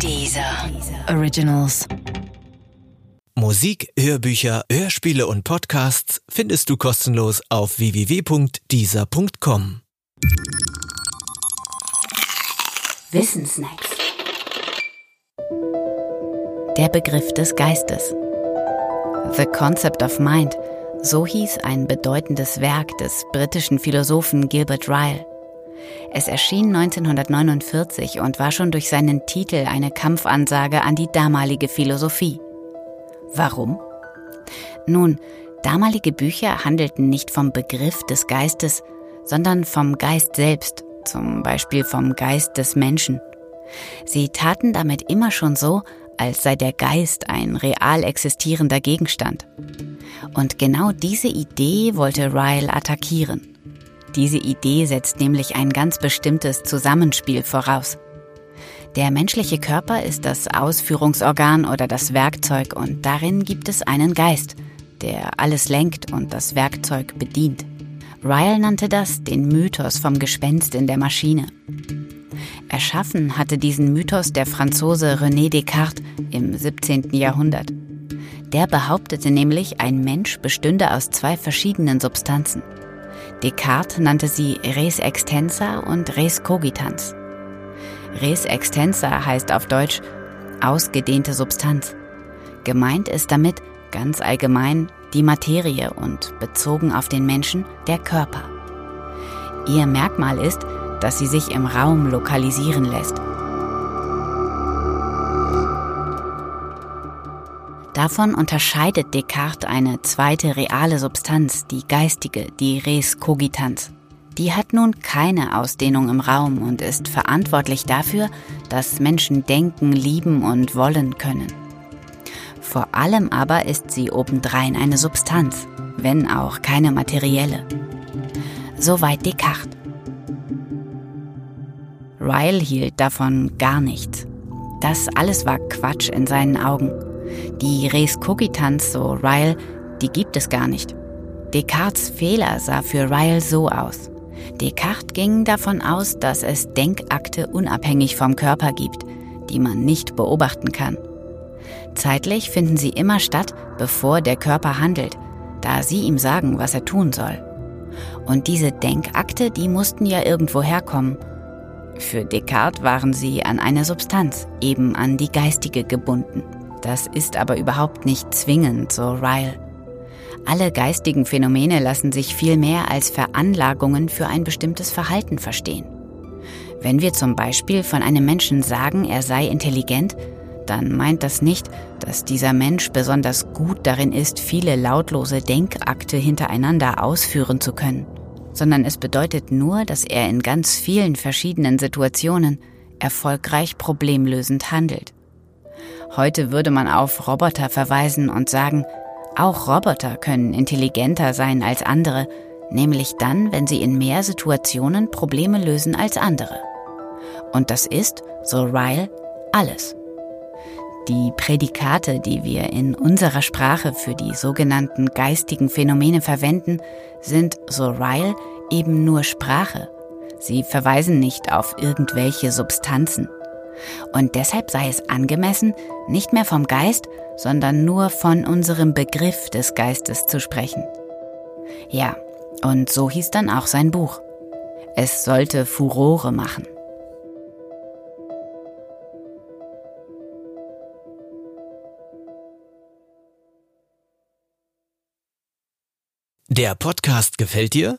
Dieser Originals. Musik, Hörbücher, Hörspiele und Podcasts findest du kostenlos auf www.dieser.com. Wissensnacks. Der Begriff des Geistes. The Concept of Mind, so hieß ein bedeutendes Werk des britischen Philosophen Gilbert Ryle. Es erschien 1949 und war schon durch seinen Titel eine Kampfansage an die damalige Philosophie. Warum? Nun, damalige Bücher handelten nicht vom Begriff des Geistes, sondern vom Geist selbst, zum Beispiel vom Geist des Menschen. Sie taten damit immer schon so, als sei der Geist ein real existierender Gegenstand. Und genau diese Idee wollte Ryle attackieren. Diese Idee setzt nämlich ein ganz bestimmtes Zusammenspiel voraus. Der menschliche Körper ist das Ausführungsorgan oder das Werkzeug und darin gibt es einen Geist, der alles lenkt und das Werkzeug bedient. Ryle nannte das den Mythos vom Gespenst in der Maschine. Erschaffen hatte diesen Mythos der Franzose René Descartes im 17. Jahrhundert. Der behauptete nämlich, ein Mensch bestünde aus zwei verschiedenen Substanzen. Descartes nannte sie res extensa und res cogitans. Res extensa heißt auf Deutsch ausgedehnte Substanz. Gemeint ist damit ganz allgemein die Materie und bezogen auf den Menschen der Körper. Ihr Merkmal ist, dass sie sich im Raum lokalisieren lässt. Davon unterscheidet Descartes eine zweite reale Substanz, die geistige, die res cogitans. Die hat nun keine Ausdehnung im Raum und ist verantwortlich dafür, dass Menschen denken, lieben und wollen können. Vor allem aber ist sie obendrein eine Substanz, wenn auch keine materielle. Soweit Descartes. Ryle hielt davon gar nichts. Das alles war Quatsch in seinen Augen. Die Res Cogitans, so Ryle, die gibt es gar nicht. Descartes Fehler sah für Ryle so aus. Descartes ging davon aus, dass es Denkakte unabhängig vom Körper gibt, die man nicht beobachten kann. Zeitlich finden sie immer statt, bevor der Körper handelt, da sie ihm sagen, was er tun soll. Und diese Denkakte, die mussten ja irgendwo herkommen. Für Descartes waren sie an eine Substanz, eben an die geistige gebunden. Das ist aber überhaupt nicht zwingend, so Ryle. Alle geistigen Phänomene lassen sich viel mehr als Veranlagungen für ein bestimmtes Verhalten verstehen. Wenn wir zum Beispiel von einem Menschen sagen, er sei intelligent, dann meint das nicht, dass dieser Mensch besonders gut darin ist, viele lautlose Denkakte hintereinander ausführen zu können, sondern es bedeutet nur, dass er in ganz vielen verschiedenen Situationen erfolgreich problemlösend handelt. Heute würde man auf Roboter verweisen und sagen, auch Roboter können intelligenter sein als andere, nämlich dann, wenn sie in mehr Situationen Probleme lösen als andere. Und das ist, so Ryle, alles. Die Prädikate, die wir in unserer Sprache für die sogenannten geistigen Phänomene verwenden, sind, so Ryle, eben nur Sprache. Sie verweisen nicht auf irgendwelche Substanzen. Und deshalb sei es angemessen, nicht mehr vom Geist, sondern nur von unserem Begriff des Geistes zu sprechen. Ja, und so hieß dann auch sein Buch. Es sollte Furore machen. Der Podcast gefällt dir?